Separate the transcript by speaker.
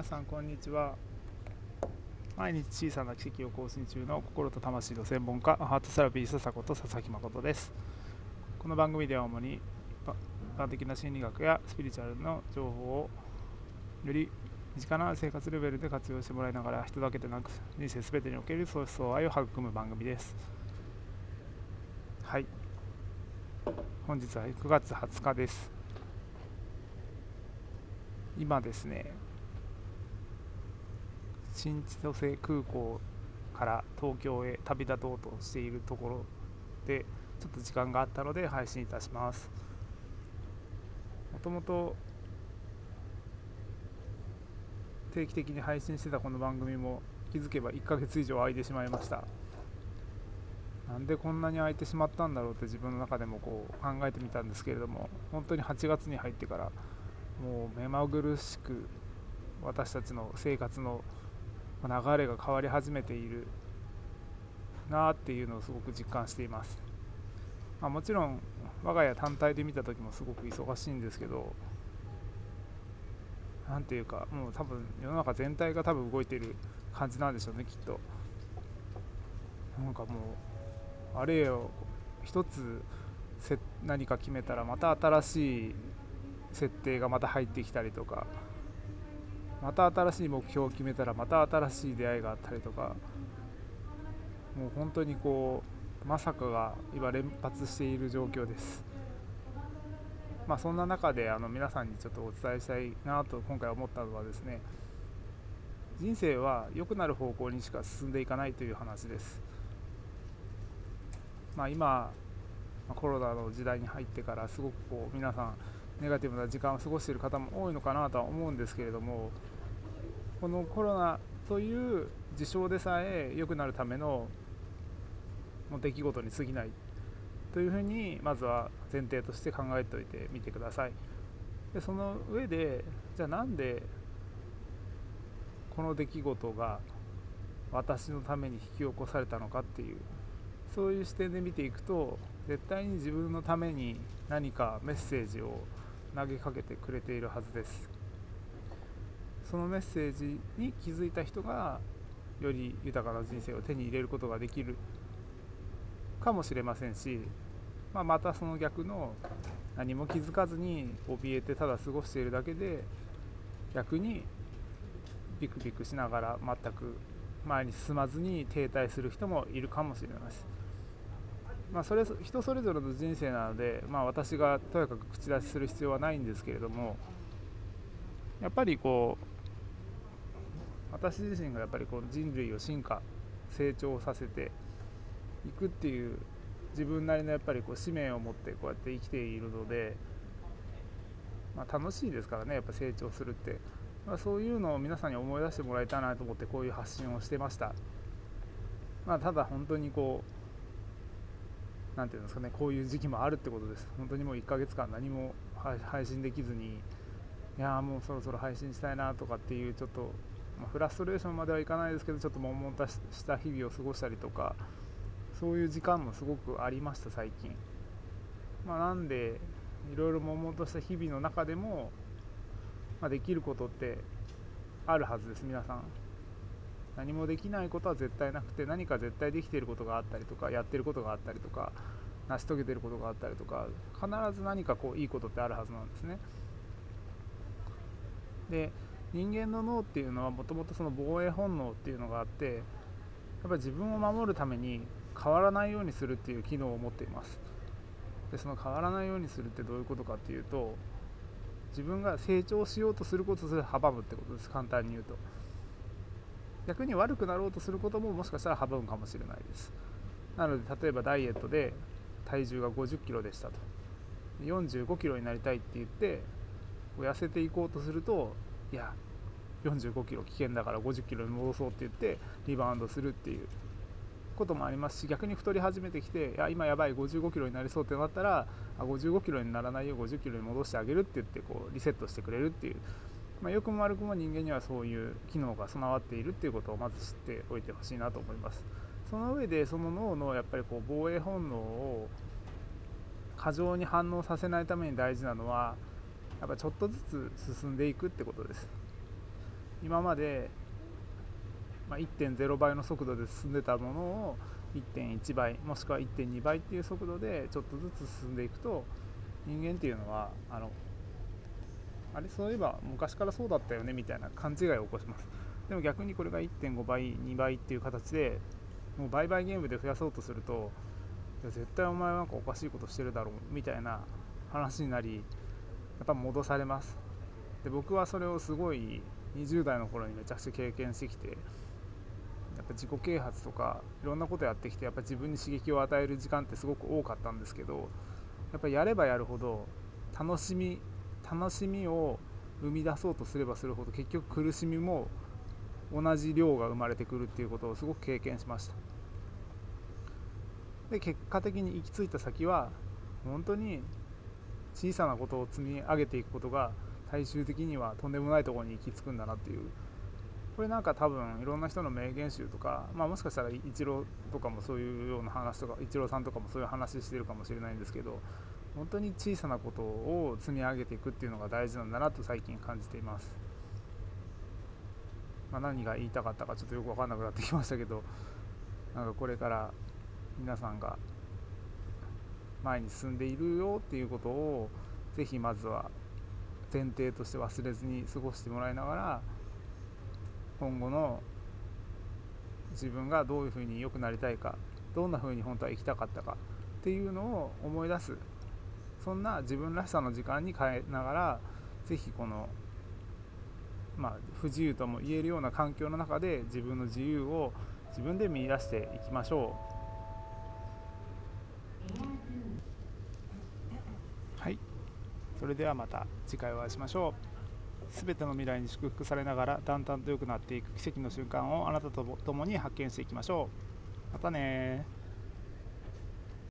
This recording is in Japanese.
Speaker 1: 皆さんこんにちは。毎日小さな奇跡を更新中の心と魂の専門家ハートセラピー笹子と佐々木誠です。この番組では主に一般的な心理学やスピリチュアルの情報をより身近な生活レベルで活用してもらいながら人だけでなく人生全てにおける相思相愛を育む番組です。はい。本日は9月20日です。今ですね新千歳空港から東京へ旅立とうとしているところでちょっと時間があったので配信いたします。もともと定期的に配信してたこの番組も気づけば1ヶ月以上空いてしまいました。なんでこんなに空いてしまったんだろうって自分の中でもこう考えてみたんですけれども本当に8月に入ってからもう目まぐるしく私たちの生活の流れが変わり始めているなっていうのをすごく実感しています、まあ、もちろん我が家単体で見た時もすごく忙しいんですけど何ていうかもう多分世の中全体が多分動いてる感じなんでしょうねきっと。なんかもうあれよ一つ何か決めたらまた新しい設定がまた入ってきたりとか。また新しい目標を決めたらまた新しい出会いがあったりとかもう本当にこうまさかが今連発している状況です。まあそんな中であの皆さんにちょっとお伝えしたいなと今回思ったのはですね人生は良くなる方向にしか進んでいかないという話です。まあ今コロナの時代に入ってからすごくこう皆さんネガティブな時間を過ごしている方も多いのかなとは思うんですけれどもこのコロナという事象でさえ良くなるための出来事に過ぎない。というふうにまずは前提として考えておいてみてください。でその上でじゃあなんでこの出来事が私のために引き起こされたのかっていうそういう視点で見ていくと絶対に自分のために何かメッセージを投げかけてくれているはずです。そのメッセージに気づいた人がより豊かな人生を手に入れることができる。かもしれませんし、まあ、またその逆の何も気づかずに怯えてただ過ごしているだけで逆にビクビクしながら全く前に進まずに停滞する人もいるかもしれないですまあ、それ人それぞれの人生なので、まあ、私がとやかく口出しする必要はないんですけれどもやっぱりこう私自身がやっぱりこう人類を進化成長させていくっていう自分なりのやっぱりこう使命を持ってこうやって生きているので、まあ、楽しいですからねやっぱ成長するって、まあ、そういうのを皆さんに思い出してもらいたいなと思ってこういう発信をしてました、まあ、ただ本当にこう何て言うんですかねこういう時期もあるってことです。本当にもう1ヶ月間何も配信できずにいやもうそろそろ配信したいなとかっていうちょっと、ま、フラストレーションまではいかないですけどちょっと悶々とした日々を過ごしたりとかそういう時間もすごくありました最近、まあ、なんでいろいろ悶々とした日々の中でも、まあ、できることってあるはずです皆さん。何もできないことは絶対なくて何か絶対できていることがあったりとかやってることがあったりとか成し遂げてることがあったりとか必ず何かこういいことってあるはずなんですね。で人間の脳っていうのはもともとその防衛本能っていうのがあってやっぱり自分を守るために変わらないようにするっていう機能を持っています。でその変わらないようにするってどういうことかっていうと自分が成長しようとすることすら阻むってことです。簡単に言うと。逆に悪くなろうとすることももしかしたら阻むかもしれないです。なので例えばダイエットで体重が5 0キロでしたと。4 5キロになりたいって言って痩せていこうとするといや4 5キロ危険だから5 0キロに戻そうって言ってリバウンドするっていうこともありますし逆に太り始めてきていや今やばい5 5キロになりそうってなったら5 5キロにならないよう5 0キロに戻してあげるって言ってこうリセットしてくれるっていうまあ、良くも悪くも人間にはそういう機能が備わっているっていうことをまず知っておいてほしいなと思います。その上でその脳のやっぱりこう防衛本能を過剰に反応させないために大事なのはやっぱちょっとずつ進んでいくってことです。今まで、1.0倍の速度で進んでたものを1.1倍もしくは1.2倍っていう速度でちょっとずつ進んでいくと人間っていうのはあのあれそういえば昔からそうだったよねみたいな勘違いを起こします。でも逆にこれが1.5倍2倍っていう形でもう売買ゲームで増やそうとすると絶対お前なんかおかしいことしてるだろうみたいな話になりやっぱ戻されます。で僕はそれをすごい20代の頃にめちゃくちゃ経験してきてやっぱ自己啓発とかいろんなことやってきてやっぱ自分に刺激を与える時間ってすごく多かったんですけどやっぱやればやるほど楽しみ楽しみを生み出そうとすればするほど結局苦しみも同じ量が生まれてくるっていうことをすごく経験しました。で結果的に行き着いた先は本当に小さなことを積み上げていくことが最終的にはとんでもないところに行き着くんだなっていう。これなんか多分いろんな人の名言集とか、まあ、もしかしたらイチローとかもそういうような話とかイチローさんとかもそういう話してるかもしれないんですけど本当に小さなことを積み上げていくっていうのが大事なんだなと最近感じています、まあ、何が言いたかったかちょっとよく分かんなくなってきましたけどなんかこれから皆さんが前に進んでいるよっていうことをぜひまずは前提として忘れずに過ごしてもらいながら今後の自分がどういうふうに良くなりたいかどんなふうに本当は生きたかったかっていうのを思い出すそんな自分らしさの時間に変えながら是非このまあ、不自由とも言えるような環境の中で自分の自由を自分で見いだしていきましょう。はい。それではまた次回お会いしましょう。すべての未来に祝福されながらだんだんと良くなっていく奇跡の瞬間をあなたと共に発見していきましょう。またね